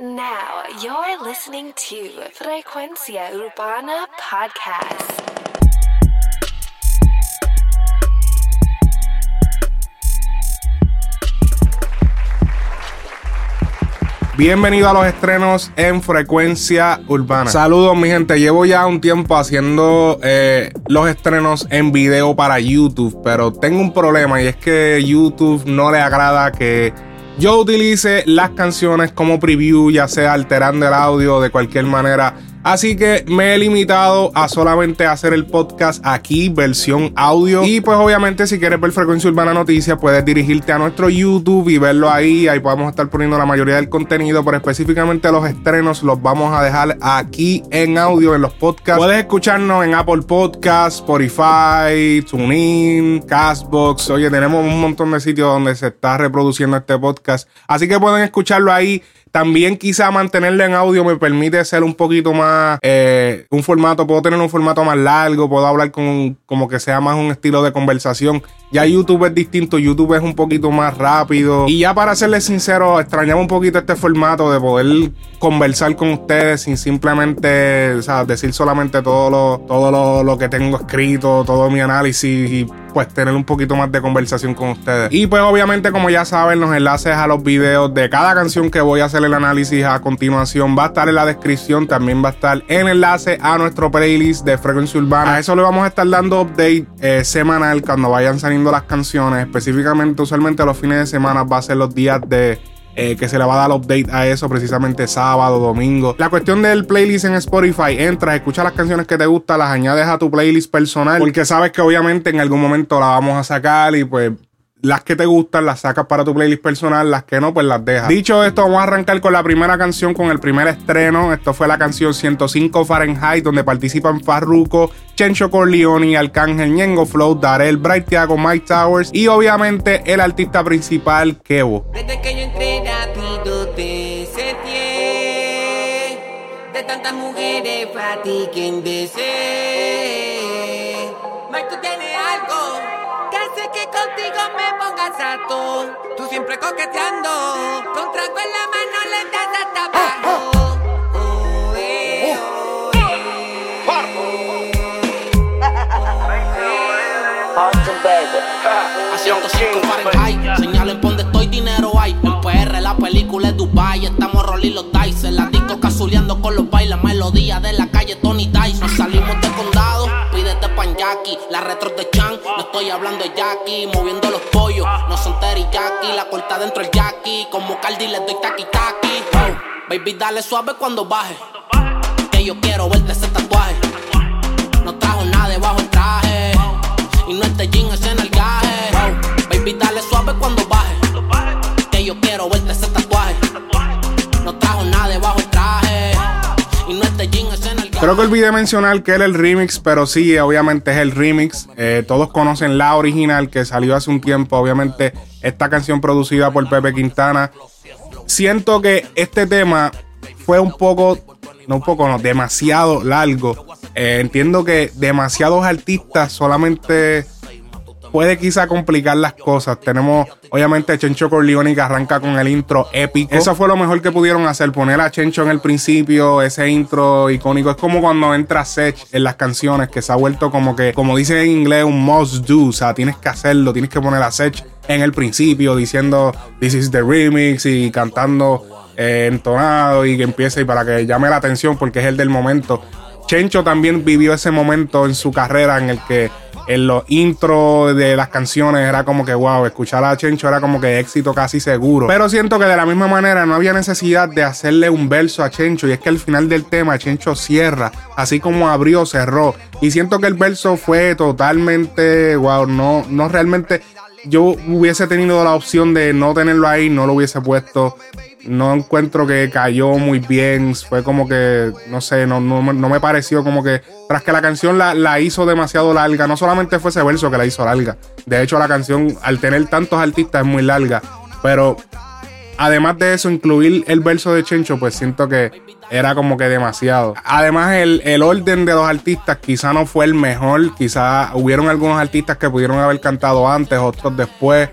Now you're listening to Frecuencia Urbana Podcast. Bienvenido a los estrenos en frecuencia urbana. Saludos mi gente, llevo ya un tiempo haciendo eh, los estrenos en video para YouTube, pero tengo un problema y es que YouTube no le agrada que yo utilice las canciones como preview, ya sea alterando el audio de cualquier manera. Así que me he limitado a solamente hacer el podcast aquí, versión audio. Y pues obviamente si quieres ver Frecuencia Urbana Noticias, puedes dirigirte a nuestro YouTube y verlo ahí. Ahí podemos estar poniendo la mayoría del contenido, pero específicamente los estrenos los vamos a dejar aquí en audio, en los podcasts. Puedes escucharnos en Apple Podcasts, Spotify, TuneIn, Castbox. Oye, tenemos un montón de sitios donde se está reproduciendo este podcast. Así que pueden escucharlo ahí. También quizá mantenerlo en audio me permite ser un poquito más, eh, un formato, puedo tener un formato más largo, puedo hablar con como que sea más un estilo de conversación. Ya YouTube es distinto, YouTube es un poquito más rápido. Y ya para serles sincero, extrañaba un poquito este formato de poder conversar con ustedes sin simplemente, o sea, decir solamente todo lo, todo lo, lo que tengo escrito, todo mi análisis y pues tener un poquito más de conversación con ustedes. Y pues obviamente como ya saben los enlaces a los videos de cada canción que voy a hacer el análisis a continuación va a estar en la descripción, también va a estar en enlace a nuestro playlist de Frecuencia Urbana. A eso le vamos a estar dando update eh, semanal cuando vayan saliendo las canciones, específicamente usualmente los fines de semana va a ser los días de eh, que se le va a dar update a eso precisamente sábado, domingo. La cuestión del playlist en Spotify, entras, escucha las canciones que te gustan, las añades a tu playlist personal, porque sabes que obviamente en algún momento la vamos a sacar y pues las que te gustan las sacas para tu playlist personal, las que no, pues las dejas. Dicho esto, vamos a arrancar con la primera canción, con el primer estreno. Esto fue la canción 105 Fahrenheit, donde participan Farruko, Chencho Corleone, Arcángel, Ñengo Flow, Darel, Bright Thiago, Mike Towers y obviamente el artista principal, Kevo. Mujeres para ti quien desee Mike, tú tienes algo Que hace que contigo me pongas a todo Tú siempre coqueteando Con trago en la mano le das hasta abajo Oh, eh, oh, A 105 Fahrenheit, señalen donde estoy, dinero hay. En PR la película es Dubai, estamos rolling los dice. La disco casuleando con los bailes, melodía de la calle Tony Dice. Nos salimos de condado, pídete pan Jackie. La retro de Chan, no estoy hablando de Jackie. Moviendo los pollos, no son teriyaki. La corta dentro el Jackie, como Cardi le doy taki. Oh, baby, dale suave cuando baje. Que yo quiero verte ese tatuaje. No trajo nada debajo el traje. Y no este jean es en el gaje. Baby, dale suave cuando baje. Creo que olvidé mencionar que era el remix, pero sí, obviamente es el remix. Eh, todos conocen la original que salió hace un tiempo. Obviamente, esta canción producida por Pepe Quintana. Siento que este tema fue un poco, no un poco, no, demasiado largo. Eh, entiendo que demasiados artistas solamente puede quizá complicar las cosas. Tenemos, obviamente, Chencho Corleone que arranca con el intro épico. Eso fue lo mejor que pudieron hacer, poner a Chencho en el principio, ese intro icónico. Es como cuando entra Sech en las canciones, que se ha vuelto como que, como dice en inglés, un must do. O sea, tienes que hacerlo, tienes que poner a Sech en el principio diciendo, this is the remix y cantando eh, entonado y que empiece y para que llame la atención porque es el del momento. Chencho también vivió ese momento en su carrera en el que en los intros de las canciones era como que wow, escuchar a Chencho era como que éxito casi seguro. Pero siento que de la misma manera no había necesidad de hacerle un verso a Chencho y es que al final del tema Chencho cierra, así como abrió, cerró. Y siento que el verso fue totalmente wow, no, no realmente yo hubiese tenido la opción de no tenerlo ahí, no lo hubiese puesto. No encuentro que cayó muy bien. Fue como que, no sé, no, no, no me pareció como que. Tras que la canción la, la, hizo demasiado larga. No solamente fue ese verso que la hizo larga. De hecho, la canción, al tener tantos artistas, es muy larga. Pero además de eso, incluir el verso de Chencho, pues siento que era como que demasiado. Además, el, el orden de los artistas quizá no fue el mejor. Quizá hubieron algunos artistas que pudieron haber cantado antes, otros después.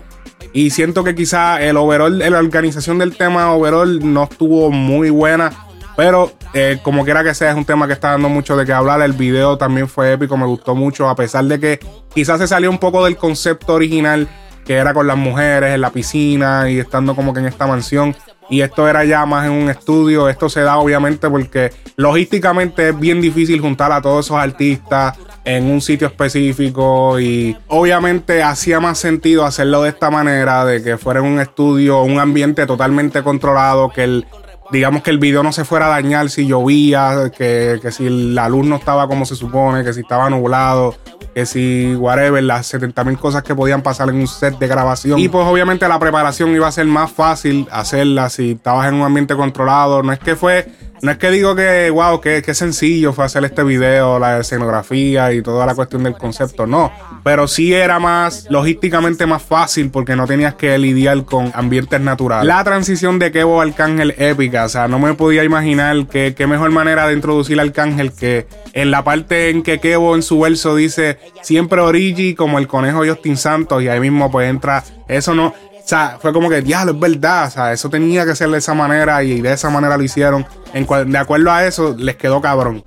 Y siento que quizá el overall, la organización del tema overall no estuvo muy buena. Pero eh, como quiera que sea, es un tema que está dando mucho de qué hablar. El video también fue épico, me gustó mucho, a pesar de que quizás se salió un poco del concepto original, que era con las mujeres en la piscina y estando como que en esta mansión. Y esto era ya más en un estudio. Esto se da obviamente porque logísticamente es bien difícil juntar a todos esos artistas en un sitio específico y obviamente hacía más sentido hacerlo de esta manera, de que fuera en un estudio, un ambiente totalmente controlado, que el, digamos que el video no se fuera a dañar si llovía, que, que si la luz no estaba como se supone, que si estaba nublado, que si whatever, las 70 mil cosas que podían pasar en un set de grabación. Y pues obviamente la preparación iba a ser más fácil hacerla si estabas en un ambiente controlado. No es que fue no es que digo que, wow, que, sencillo fue hacer este video, la escenografía y toda la cuestión del concepto, no. Pero sí era más logísticamente más fácil porque no tenías que lidiar con ambientes naturales. La transición de Kevo Arcángel épica, o sea, no me podía imaginar que qué mejor manera de introducir al Arcángel que en la parte en que Kevo en su verso dice siempre Origi como el conejo Justin Santos y ahí mismo pues entra, eso no, sea, fue como que, diablo, es verdad. O sea, eso tenía que ser de esa manera y de esa manera lo hicieron. En de acuerdo a eso, les quedó cabrón.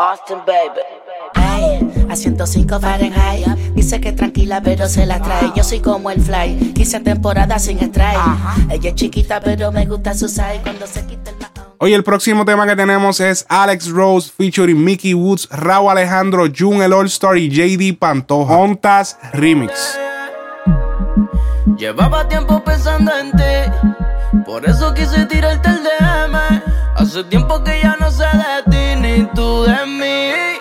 Austin, baby. Hey, a 105 Fahrenheit. Dice que tranquila, pero se la trae. Yo soy como el fly. Quise temporada sin strike. Ella es chiquita, pero me gusta su size. Cuando se quita el Hoy el próximo tema que tenemos es Alex Rose featuring Mickey Woods, Raúl Alejandro, Jun el All Star y JD Pantoja. Hontas Remix. Llevaba tiempo pensando en ti, por eso quise tirarte el DM. Hace tiempo que ya no sé de ti ni tú de mí.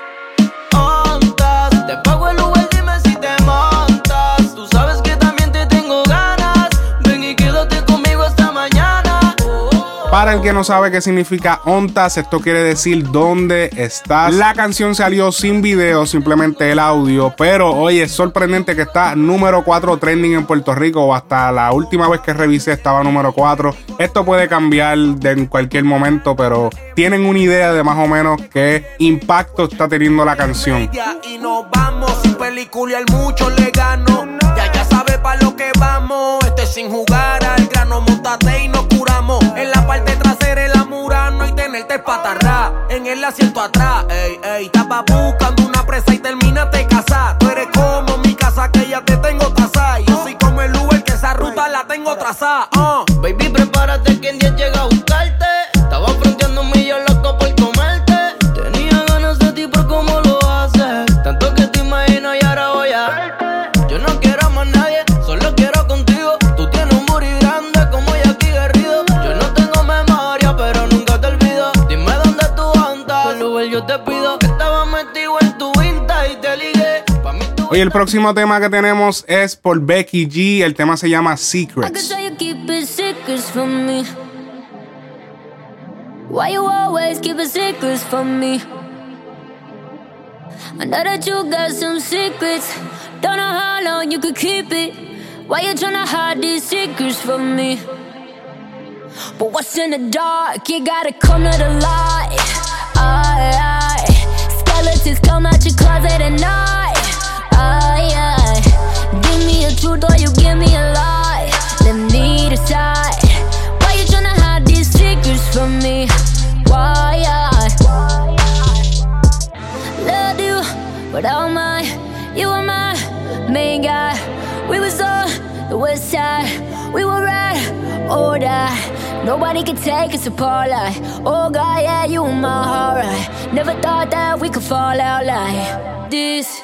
Para el que no sabe qué significa ONTAS, esto quiere decir dónde estás. La canción salió sin video, simplemente el audio, pero oye, es sorprendente que está número 4 trending en Puerto Rico. Hasta la última vez que revisé estaba número 4. Esto puede cambiar en cualquier momento, pero tienen una idea de más o menos qué impacto está teniendo la canción. Y nos vamos sin película, mucho le gano. Ya ya sabe para lo que vamos. Este sin jugar al grano, montate y nos En la parte trasera el amurano y tenerte patarra. En el asiento atrás, ey, ey. Estaba buscando una presa y terminaste casa. Tú eres como mi casa que ya te tengo trazada. Yo soy como el Uber que esa ruta la tengo trazada. Uh. Baby, Hoy el próximo tema que tenemos es por Becky G. El tema se llama Secrets. Why you always keep secrets from me? I know that you got some secrets. Don't know how long you could keep it. Why you trying to hide these secrets from me? But what's in the dark? You gotta come to the light. Skeletons come out your closet at night. Aye. Give me a truth or you give me a lie. Let me decide. Why you tryna hide these secrets from me? Why I love you, but all my, you were my main guy. We was on the west side. We were right or die. Nobody could take us apart like, oh God, yeah, you were my heart. Right. Never thought that we could fall out like this.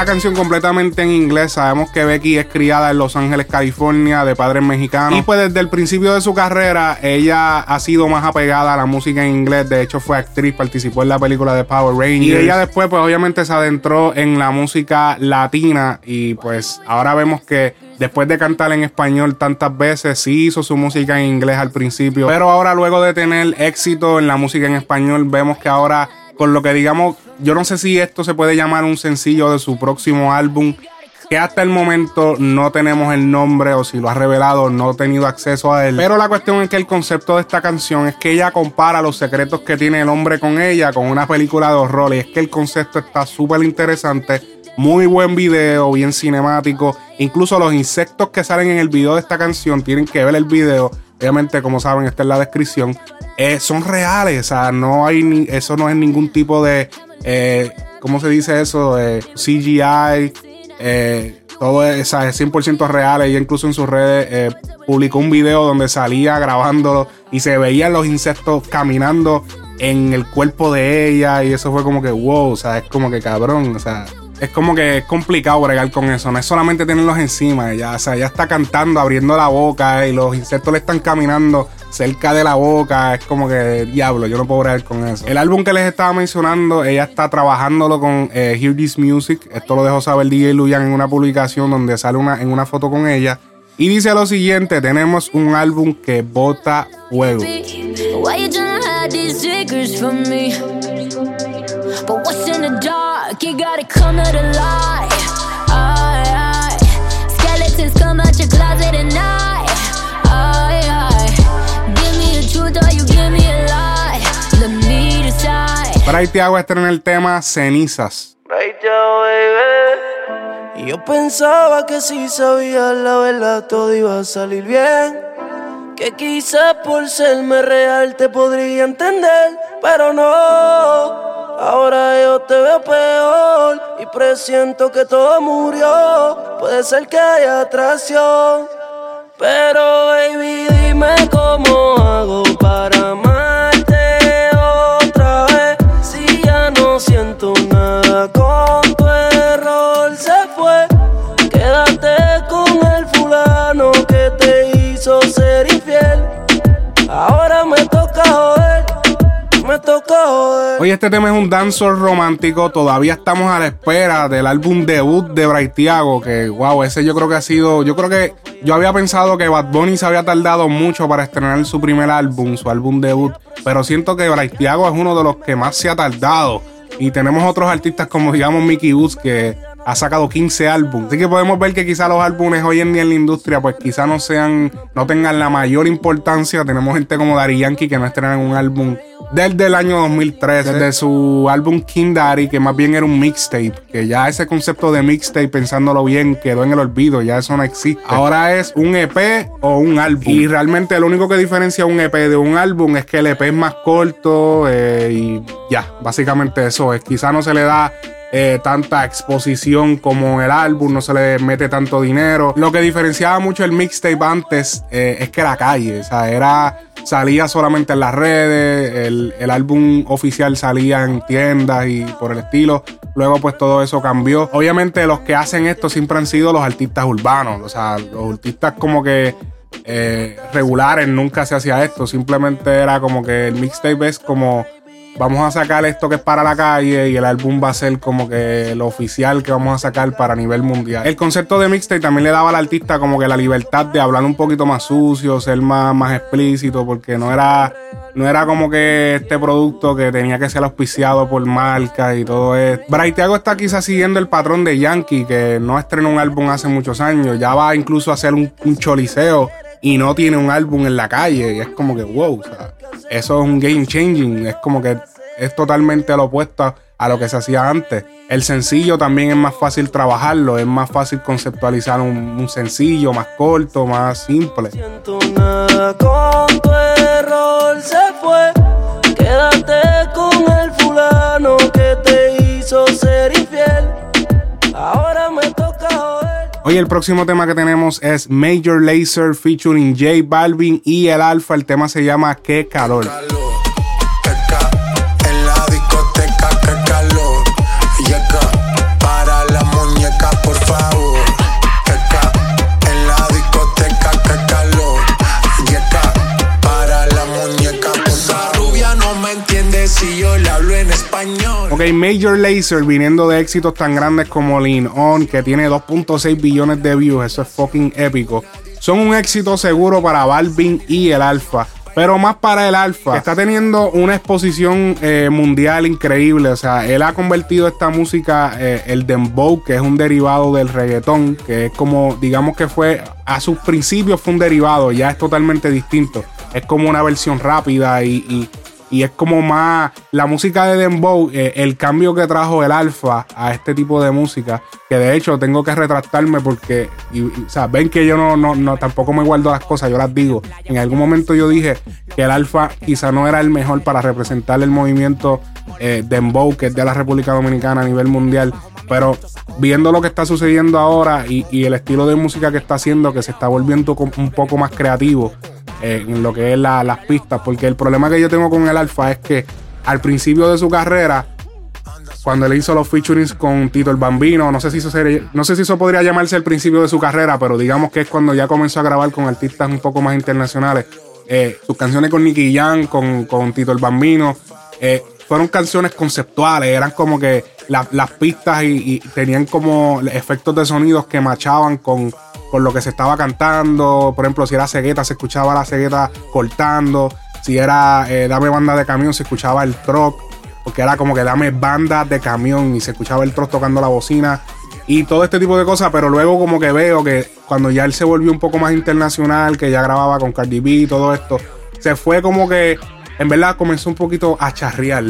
Esta canción completamente en inglés. Sabemos que Becky es criada en Los Ángeles, California, de padres mexicanos. Y pues desde el principio de su carrera, ella ha sido más apegada a la música en inglés. De hecho, fue actriz, participó en la película de Power Rangers. Y ella después, pues obviamente se adentró en la música latina. Y pues ahora vemos que después de cantar en español tantas veces, sí hizo su música en inglés al principio. Pero ahora, luego de tener éxito en la música en español, vemos que ahora con lo que digamos, yo no sé si esto se puede llamar un sencillo de su próximo álbum, que hasta el momento no tenemos el nombre o si lo ha revelado no he tenido acceso a él. Pero la cuestión es que el concepto de esta canción es que ella compara los secretos que tiene el hombre con ella con una película de horror y es que el concepto está súper interesante. Muy buen video, bien cinemático. Incluso los insectos que salen en el video de esta canción tienen que ver el video. Obviamente, como saben, está en la descripción. Eh, son reales, o sea, no hay eso no es ningún tipo de, eh, ¿cómo se dice eso? Eh, CGI eh, todo es, es 100% real. Ella incluso en sus redes publicó un video donde salía grabándolo y se veían los insectos caminando en el cuerpo de ella y eso fue como que wow, o sea, es como que cabrón, o sea, es como que es complicado bregar con eso, no es solamente tenerlos encima, ella, o sea, ella está cantando, abriendo la boca y los insectos le están caminando cerca de la boca. Es como que, diablo, yo no puedo bregar con eso. El álbum que les estaba mencionando, ella está trabajándolo con eh, Hear This Music. Esto lo dejó saber DJ Luyan en una publicación donde sale una, en una foto con ella. Y dice lo siguiente, tenemos un álbum que bota fuego. But what's in the dark, you gotta come to the light. Skeletons come out your closet at night. Bray Tiago estrena el tema Cenizas. Y yo pensaba que si sabía la verdad todo iba a salir bien. Que quizás por serme real te podría entender, pero no. Ahora yo te veo peor y presiento que todo murió. Puede ser que haya atracción, Oye, este tema es un dancer romántico. Todavía estamos a la espera del álbum debut de Braithiago. Que, wow, ese yo creo que ha sido. Yo creo que yo había pensado que Bad Bunny se había tardado mucho para estrenar su primer álbum, su álbum debut. Pero siento que Braithiago es uno de los que más se ha tardado. Y tenemos otros artistas como, digamos, Mickey Woods, que ha sacado 15 álbumes. Así que podemos ver que quizá los álbumes hoy en día en la industria, pues quizá no sean, no tengan la mayor importancia. Tenemos gente como Daddy Yankee que no estrenan un álbum desde el año 2013, desde su álbum King Daddy, que más bien era un mixtape, que ya ese concepto de mixtape, pensándolo bien, quedó en el olvido, ya eso no existe. Ahora es un EP o un álbum. Y realmente lo único que diferencia un EP de un álbum es que el EP es más corto eh, y ya, básicamente eso es. Quizá no se le da eh, tanta exposición como el álbum, no se le mete tanto dinero. Lo que diferenciaba mucho el mixtape antes eh, es que la calle, o sea, era, salía solamente en las redes, el, el, álbum oficial salía en tiendas y por el estilo. Luego pues todo eso cambió. Obviamente los que hacen esto siempre han sido los artistas urbanos, o sea, los artistas como que... Eh, regulares nunca se hacía esto simplemente era como que el mixtape es como vamos a sacar esto que es para la calle y el álbum va a ser como que lo oficial que vamos a sacar para nivel mundial. El concepto de mixtape también le daba al artista como que la libertad de hablar un poquito más sucio, ser más, más explícito, porque no era, no era como que este producto que tenía que ser auspiciado por marcas y todo esto. Braithiago está quizás siguiendo el patrón de Yankee, que no estrenó un álbum hace muchos años, ya va incluso a hacer un, un choliseo y no tiene un álbum en la calle. Y es como que, wow, o sea, eso es un game changing. Es como que es totalmente lo opuesto a lo que se hacía antes. El sencillo también es más fácil trabajarlo, es más fácil conceptualizar un, sencillo más corto, más simple. Hoy el próximo tema que tenemos es Major Lazer featuring J Balvin y el Alfa. El tema se llama Qué calor. Ok, Major Lazer viniendo de éxitos tan grandes como Lean On, que tiene 2.6 billones de views, eso es fucking épico. Son un éxito seguro para Balvin y el Alfa. pero más para el alfa. Está teniendo una exposición eh, mundial increíble. O sea, él ha convertido esta música, eh, el dembow, que es un derivado del reggaetón, que es como, digamos que fue, a sus principios fue un derivado, ya es totalmente distinto. Es como una versión rápida y es como más la música de Dembow, eh, el cambio que trajo el alfa a este tipo de música, que de hecho tengo que retractarme porque, o sea, ven que yo no, no, no, tampoco me guardo las cosas, yo las digo. En algún momento yo dije que el alfa quizá no era el mejor para representar el movimiento eh, Dembow, que es de la República Dominicana a nivel mundial, pero viendo lo que está sucediendo ahora y, y el estilo de música que está haciendo, que se está volviendo un poco más creativo, en lo que es las pistas. Porque el problema que yo tengo con el Alfa es que al principio de su carrera, cuando él hizo los featurings con Tito el Bambino, no sé si eso no sé si eso podría llamarse el principio de su carrera, pero digamos que es cuando ya comenzó a grabar con artistas un poco más internacionales. Eh, sus canciones con Nicky Jam, con, con Tito el Bambino, eh, fueron canciones conceptuales, eran como que las pistas y, tenían como efectos de sonidos que machaban con, con lo que se estaba cantando. Por ejemplo, si era cegueta, se escuchaba la cegueta cortando. Si era eh, dame banda de camión, se escuchaba el truck. Porque era como que dame banda de camión y se escuchaba el truck tocando la bocina. Y todo este tipo de cosas. Pero luego como que veo que cuando ya él se volvió un poco más internacional, que ya grababa con Cardi B y todo esto, se fue como que en verdad comenzó un poquito a charrear.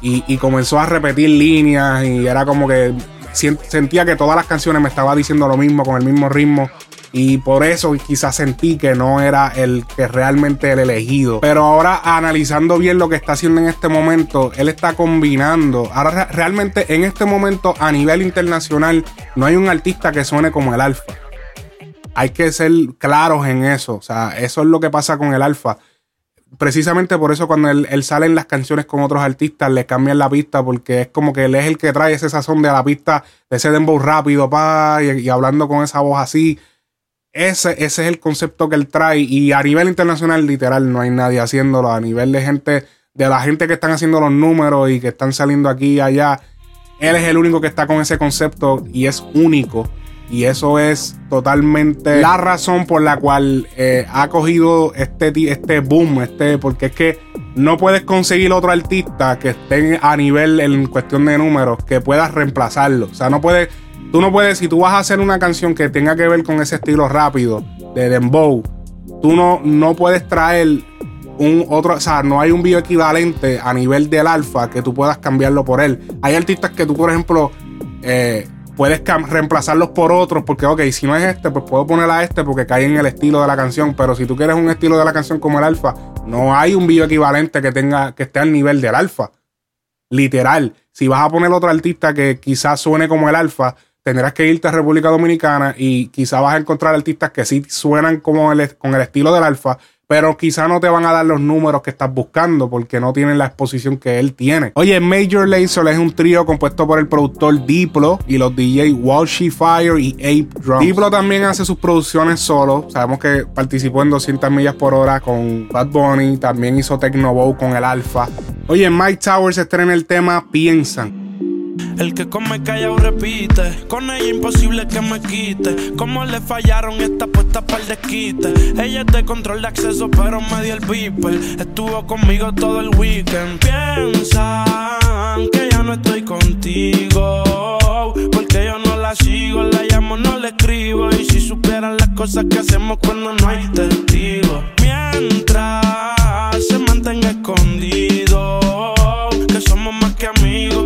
Y, comenzó a repetir líneas y era como que sentía que todas las canciones me estaba diciendo lo mismo, con el mismo ritmo. Y por eso quizás sentí que no era el que realmente el elegido. Pero ahora analizando bien lo que está haciendo en este momento, él está combinando. Ahora realmente en este momento a nivel internacional no hay un artista que suene como el alfa. Hay que ser claros en eso. O sea, eso es lo que pasa con el alfa precisamente por eso cuando él, sale en las canciones con otros artistas le cambian la pista porque es como que él es el que trae ese sazón de la pista, de ese dembow rápido, pa, y, hablando con esa voz así. Ese, ese, es el concepto que él trae y a nivel internacional literal no hay nadie haciéndolo, a nivel de gente, de la gente que están haciendo los números y que están saliendo aquí y allá, él es el único que está con ese concepto y es único. Y eso es totalmente la razón por la cual eh, ha cogido este, este boom, este, porque es que no puedes conseguir otro artista que esté a nivel en cuestión de números que puedas reemplazarlo. O sea, no puedes, tú no puedes, si tú vas a hacer una canción que tenga que ver con ese estilo rápido de Dembow, tú no, no puedes traer un otro, o sea, no hay un video equivalente a nivel del alfa que tú puedas cambiarlo por él. Hay artistas que tú, por ejemplo, eh, puedes reemplazarlos por otros, porque, ok, si no es este, pues puedo poner a este porque cae en el estilo de la canción, pero si tú quieres un estilo de la canción como el alfa, no hay un video equivalente que tenga, que esté al nivel del alfa. Literal. Si vas a poner otro artista que quizás suene como el alfa, tendrás que irte a República Dominicana y quizás vas a encontrar artistas que sí suenan como el, con el estilo del alfa, pero quizá no te van a dar los números que estás buscando porque no tienen la exposición que él tiene. Oye, Major Lazer es un trío compuesto por el productor Diplo y los DJ Walshy Fire y Ape Drums. Diplo también hace sus producciones solo. Sabemos que participó en 200 millas por hora con Bad Bunny, también hizo Bow con el Alfa. Oye, Mike Towers estrena el tema Piensan. El que come callado repite. Con ella imposible que me quite. Como le fallaron esta puesta para el desquite. Ella es de control de acceso, pero me dio el beeper. Estuvo conmigo todo el weekend. Piensan que ya no estoy contigo. Porque yo no la sigo, la llamo, no le escribo. Y si supieran las cosas que hacemos cuando no hay testigo. Mientras se mantenga escondido. Que somos más que amigos,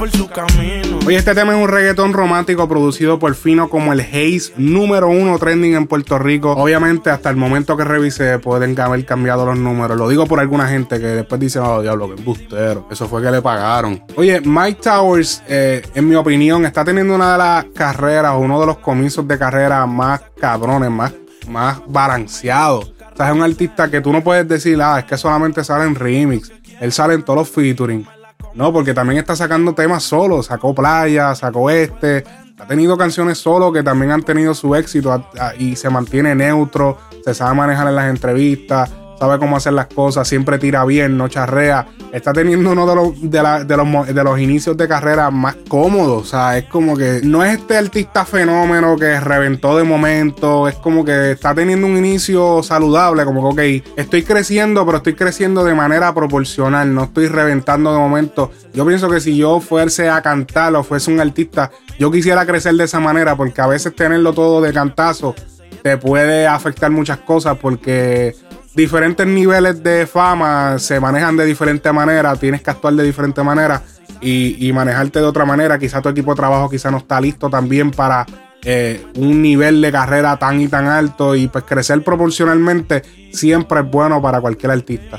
por su camino. Oye, este tema es un reggaetón romántico producido por Fino como el Haze, número uno trending en Puerto Rico. Obviamente, hasta el momento que revisé, pueden haber cambiado los números. Lo digo por alguna gente que después dice, oh, diablo, que bustero. Eso fue que le pagaron. Oye, Mike Towers, eh, en mi opinión, está teniendo una de las carreras, uno de los comienzos de carrera más cabrones, más, más balanceados. O sea, es un artista que tú no puedes decir, ah, es que solamente sale en remix. Él sale en todos los featuring. No, porque también está sacando temas solo. Sacó Playa, sacó este. Ha tenido canciones solo que también han tenido su éxito y se mantiene neutro. Se sabe manejar en las entrevistas. Sabe cómo hacer las cosas, siempre tira bien, no charrea. Está teniendo uno de los, de, los, de los inicios de carrera más cómodos. O sea, es como que no es este artista fenómeno que reventó de momento. Es como que está teniendo un inicio saludable. Como que, ok, estoy creciendo, pero estoy creciendo de manera proporcional. No estoy reventando de momento. Yo pienso que si yo fuese a cantar o fuese un artista, yo quisiera crecer de esa manera. Porque a veces tenerlo todo de cantazo te puede afectar muchas cosas. Porque diferentes niveles de fama se manejan de diferente manera, tienes que actuar de diferente manera y, manejarte de otra manera. Quizá tu equipo de trabajo quizá no está listo también para eh, un nivel de carrera tan y tan alto y pues crecer proporcionalmente siempre es bueno para cualquier artista.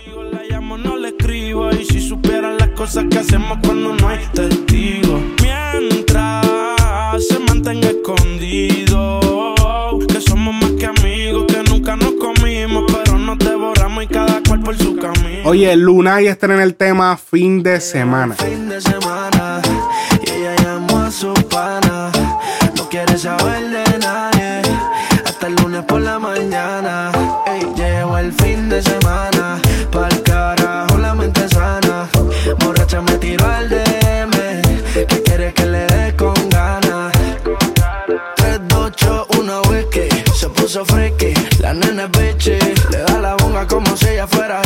y. Mientras se mantenga escondido, Oye, Luna y en el tema fin de semana. Fin de semana, y ella llamó a su pana. No quiere saber de nadie, hasta el lunes por la mañana. Ey, llegó el fin de semana, pa'l carajo la mente sana. Borracha me tiró al DM, que quiere que le dé con ganas. 3, 2, 8, 1, whisky, se puso friki. La nena es bitchy, le da la bonga como si ella fuera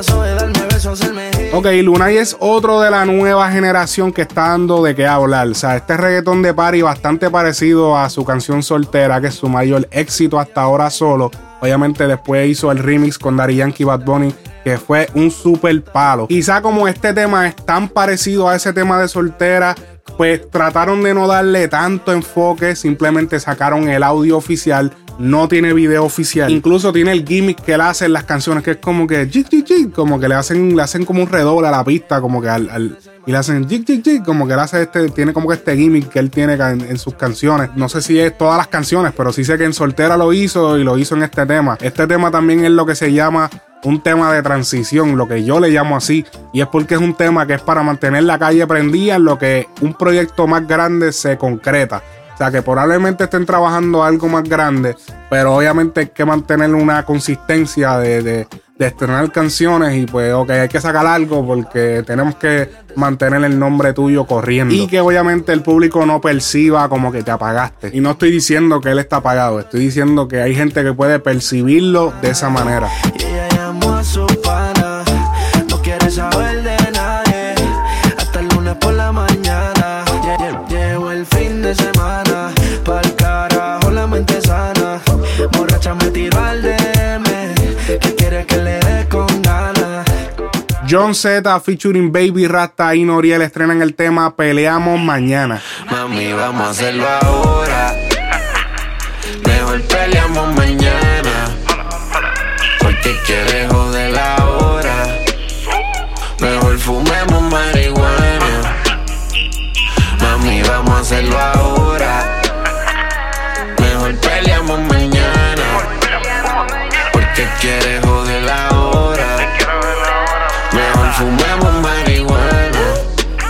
pasó de darme besos hacerme. Ok, Lunay es otro de la nueva generación que está dando de qué hablar. O sea, este reggaetón de party bastante parecido a su canción Soltera, que es su mayor éxito hasta ahora solo. Obviamente después hizo el remix con Daddy Yankee Bad Bunny, que fue un super palo. Quizá como este tema es tan parecido a ese tema de Soltera, pues trataron de no darle tanto enfoque, simplemente sacaron el audio oficial, no tiene video oficial. Incluso tiene el gimmick que él hace en las canciones, que es como que jig, jig, jig, como que le hacen, le hacen como un redoble a la pista, como que al, y le hacen jig, jig, como que él hace este, tiene como que este gimmick que él tiene en, en sus canciones. No sé si es todas las canciones, pero sí sé que en Soltera lo hizo y lo hizo en este tema. Este tema también es lo que se llama un tema de transición, lo que yo le llamo así, y es porque es un tema que es para mantener la calle prendida en lo que un proyecto más grande se concreta. O sea que probablemente estén trabajando algo más grande, pero obviamente hay que mantener una consistencia de, de- de estrenar canciones y pues ok, hay que sacar algo porque tenemos que mantener el nombre tuyo corriendo. Y que obviamente el público no perciba como que te apagaste. Y no estoy diciendo que él está apagado, estoy diciendo que hay gente que puede percibirlo de esa manera. Y ella llamó a su pana. John Z featuring Baby Rasta y Noriel estrenan el tema Peleamos Mañana. Mami, vamos a hacerlo ahora. Mejor peleamos mañana. Porque quieres joder ahora. Mejor fumemos marihuana. Mami, vamos a hacerlo ahora. Mejor peleamos mañana. Porque quieres joder ahora. Fumemos marihuana.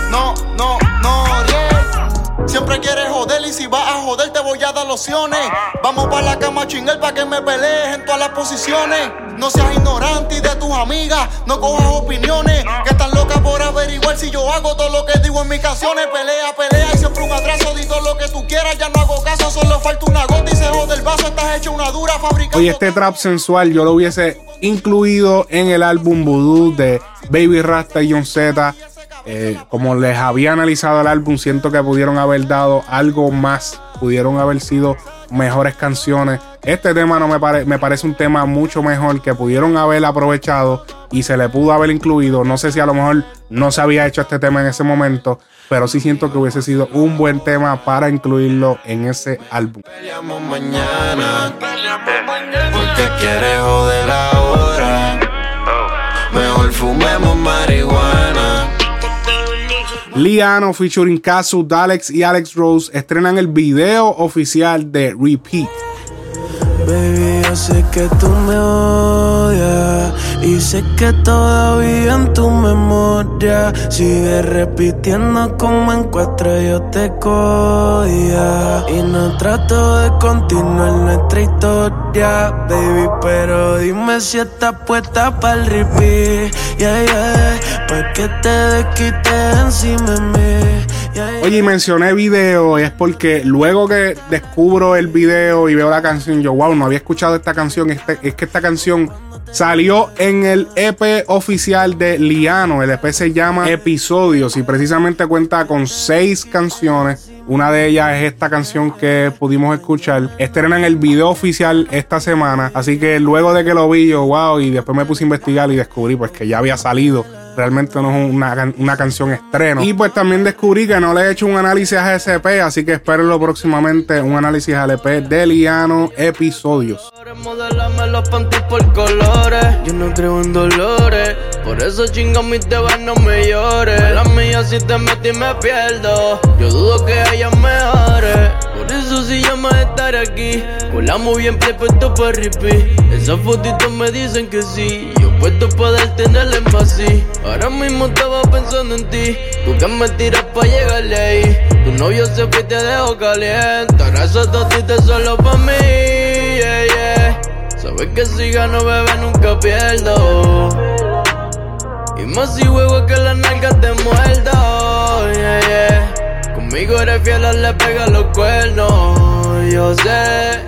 No, no, no, Riel. Siempre quieres joder y si vas a joder te voy a dar lociones. Vamos para la cama a chingar para que me pelees en todas las posiciones. No seas ignorante y de tus amigas no cojas opiniones. Que están locas por averiguar si yo hago todo lo que digo en mis canciones. Pelea, pelea y siempre un atraso. Di todo lo que tú quieras, ya no hago caso. Solo falta una gota y se jode el vaso. Estás hecho una dura fábrica. Oye, este trap sensual yo lo hubiese incluido en el álbum Voodoo de Baby Rasta y John Z. Eh, como les había analizado el álbum, siento que pudieron haber dado algo más, pudieron haber sido mejores canciones. Este tema no me, me parece un tema mucho mejor que pudieron haber aprovechado y se le pudo haber incluido. No sé si a lo mejor no se había hecho este tema en ese momento, pero sí siento que hubiese sido un buen tema para incluirlo en ese álbum. Fumemos marihuana. Liano featuring Kazu, Dalex y Alex Rose estrenan el video oficial de Repeat. Baby, yo sé que tú me odias, Y sé que todavía en tu memoria sigue repitiendo como en cuatro yo te cogía. Y no trato de continuar nuestra historia, baby. Pero dime si estás puesta para el repeat. Yeah, yeah. Pa' que te desquites encima de mí. Oye, y mencioné video es porque luego que descubro el video y veo la canción, yo, wow, no había escuchado esta canción. Este, es que esta canción salió en el EP oficial de Liano. El EP se llama Episodios y precisamente cuenta con seis canciones. Una de ellas es esta canción que pudimos escuchar. Estrenan el video oficial esta semana. Así que luego de que lo vi, yo, wow, y después me puse a investigar y descubrí pues que ya había salido Realmente no es una, una, canción estreno. Y pues también descubrí que no le he hecho un análisis a SP, así que espérenlo próximamente, un análisis al EP de Liano Episodios. los por colores. Yo no creo en dolores. Por eso chingo mis temas no me llores. La mía si te metí me pierdo. Yo dudo que haya mejores. Aquí. Colamos bien play puesto para repeat. Esas fotitos me dicen que sí. Yo puesto poder tener el así. Ahora mismo estaba pensando en ti. Tú que me tiras pa' llegarle ahí. Tu novio se fue te dejó caliente. Ahora esos te solo pa' mí. Yeah, yeah. Sabes que si gano, bebé, nunca pierdo. Y más si juego que la nalga te muerdo. Yeah, yeah. Conmigo eres fiel, le pega los cuernos.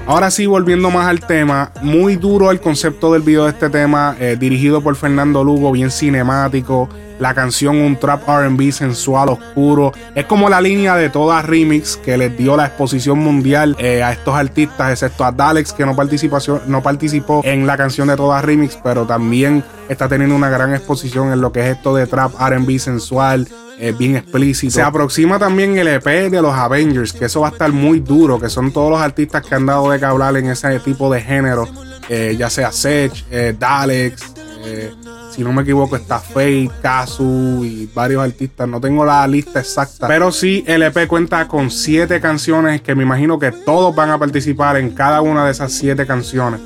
Ahora sí, volviendo más al tema, muy duro el concepto del video de este tema, eh, dirigido por Fernando Lugo, bien cinemático. La canción un trap RB sensual, oscuro. Es como la línea de toda remix que les dio la exposición mundial eh, a estos artistas, excepto a Dalex, que no participó, no participó en la canción de toda remix, pero también está teniendo una gran exposición en lo que es esto de trap RB sensual, es bien explícito. Se aproxima también el EP de los Avengers, que eso va a estar muy duro, que son todos los artistas que han dado de que en ese tipo de género, eh, ya sea Sech, eh, Dalex, eh, si no me equivoco está Fate, Kazu y varios artistas, no tengo la lista exacta, pero sí el EP cuenta con siete canciones que me imagino que todos van a participar en cada una de esas siete canciones.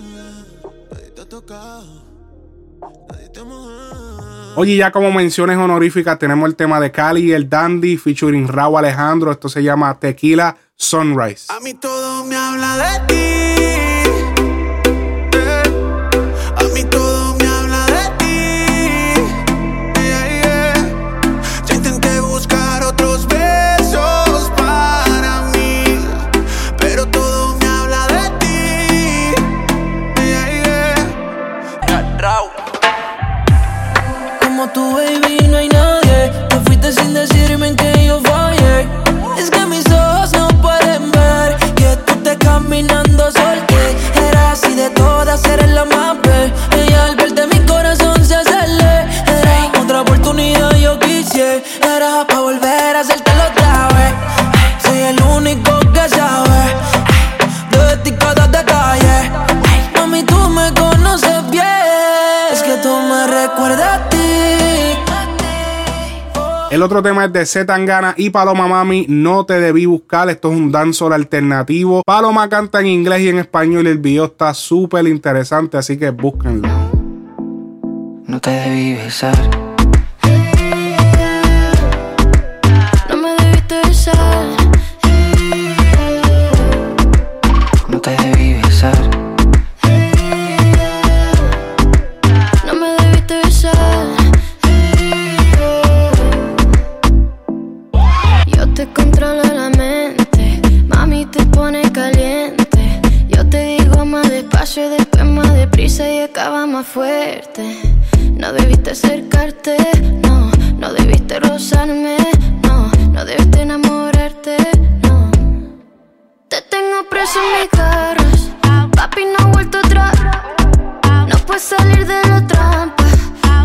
Oye, ya como menciones honoríficas, tenemos el tema de Cali y el Dandy featuring Raúl Alejandro. Esto se llama Tequila Sunrise. A mí todo me habla de ti. El otro tema es de Zetangana y Paloma Mami, No te debí buscar. Esto es un dancehall alternativo. Paloma canta en inglés y en español y el video está súper interesante, así que búsquenlo. No te debí besar. Fuerte. No debiste acercarte, no, no debiste rozarme, no, no debiste enamorarte, no. Te tengo preso en mis carros, papi no ha vuelto atrás. No puedes salir de la trampa,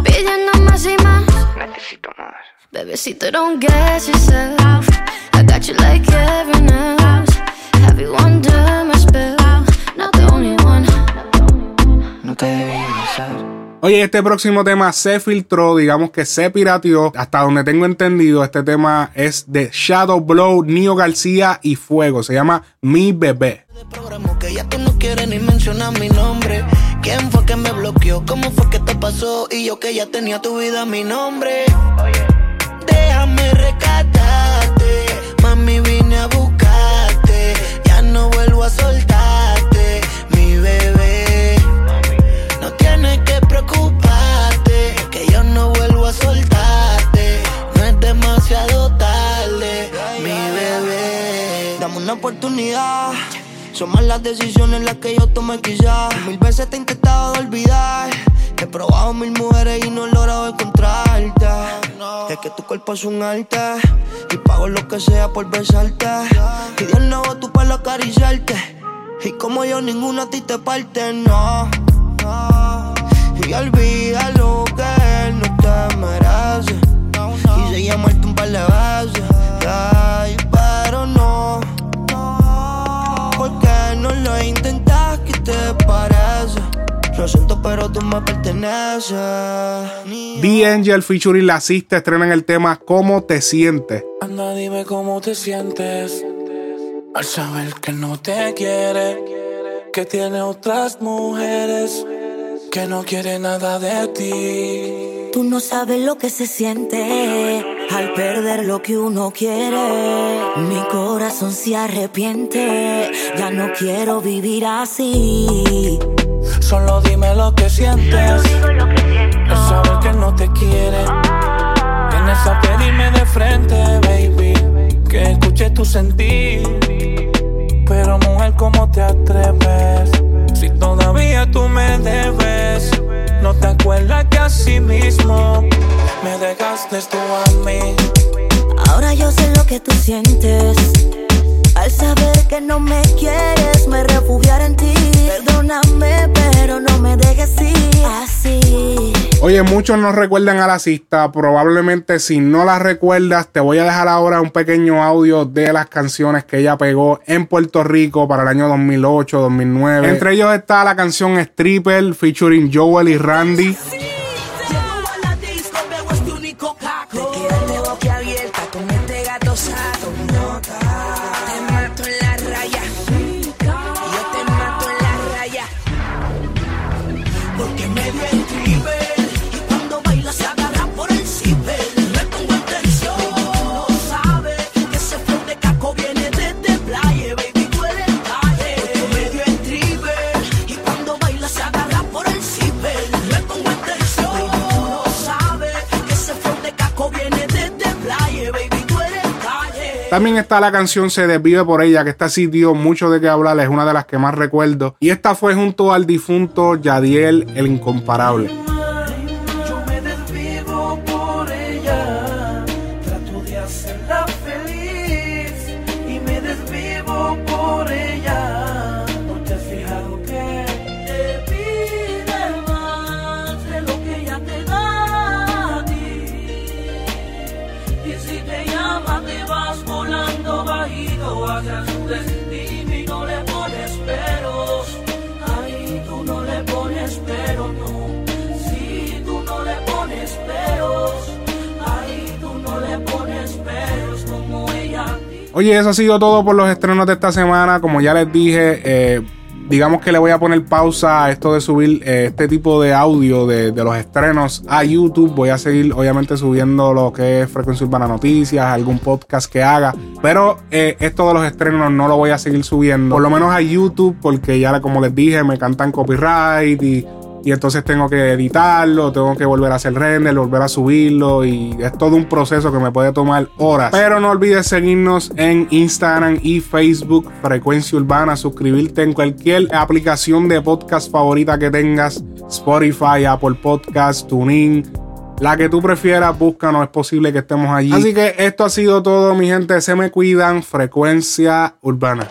pidiendo más y más. Necesito más. Bebecito, don't get yourself. I got you like heaven else. Have you under Oye, este próximo tema se filtró, digamos que se pirateó. Hasta donde tengo entendido, este tema es de Shadow Blow, Nio García y Fuego. Se llama Mi Bebé. nombre. Déjame recatarte, mami vine a buscarte. Ya no vuelvo a soltarte, mi bebé. Dame una oportunidad. Son más las decisiones las que yo tomé quizás. Mil veces te he intentado olvidar. He probado mil mujeres y no he logrado encontrarte. Es que tu cuerpo es un arte y pago lo que sea por besarte. Y Dios no tu pelo acariciarte. Y como yo, ninguna a ti te parte, no. Y olvida Lo siento, pero tú me perteneces. D-Angel featuring La Sista estrenan el tema ¿Cómo te sientes? Anda, dime cómo te sientes al saber que no te quiere, que tiene otras mujeres, que no quiere nada de ti. Tú no sabes lo que se siente al perder lo que uno quiere. Mi corazón se arrepiente, ya no quiero vivir así. Solo dime lo que sientes. Al saber que no te quiere. Vienes a pedirme de frente, baby. Que escuche tu sentir. Pero mujer, ¿cómo te atreves? Si todavía tú me debes. No te acuerdas que así mismo me dejaste tú a mí. Ahora yo sé lo que tú sientes. Saber que no me quieres, me refugiaré en ti. Perdóname, pero no me dejes ir así. Oye, muchos no recuerdan a la cista. Probablemente si no la recuerdas, te voy a dejar ahora un pequeño audio de las canciones que ella pegó en Puerto Rico para el año 2008, 2009. Entre ellos está la canción Stripper featuring Joel y Randy. que me dio el. También está la canción Se desvive por ella, que esta sí dio mucho de qué hablar, es una de las que más recuerdo. Y esta fue junto al difunto Yadiel el Incomparable. Oye, eso ha sido todo por los estrenos de esta semana. Como ya les dije, eh, digamos que le voy a poner pausa a esto de subir eh, este tipo de audio de, los estrenos a YouTube. Voy a seguir, obviamente, subiendo lo que es Frecuencia Urbana Noticias, algún podcast que haga. Pero eh, esto de los estrenos no lo voy a seguir subiendo, por lo menos a YouTube, porque ya, como les dije, me cantan copyright y. Y entonces tengo que editarlo, tengo que volver a hacer render, volver a subirlo. Y es todo un proceso que me puede tomar horas. Pero no olvides seguirnos en Instagram y Facebook, Frecuencia Urbana. Suscribirte en cualquier aplicación de podcast favorita que tengas: Spotify, Apple Podcast, TuneIn. La que tú prefieras, búscanos, es posible que estemos allí. Así que esto ha sido todo, mi gente. Se me cuidan. Frecuencia Urbana.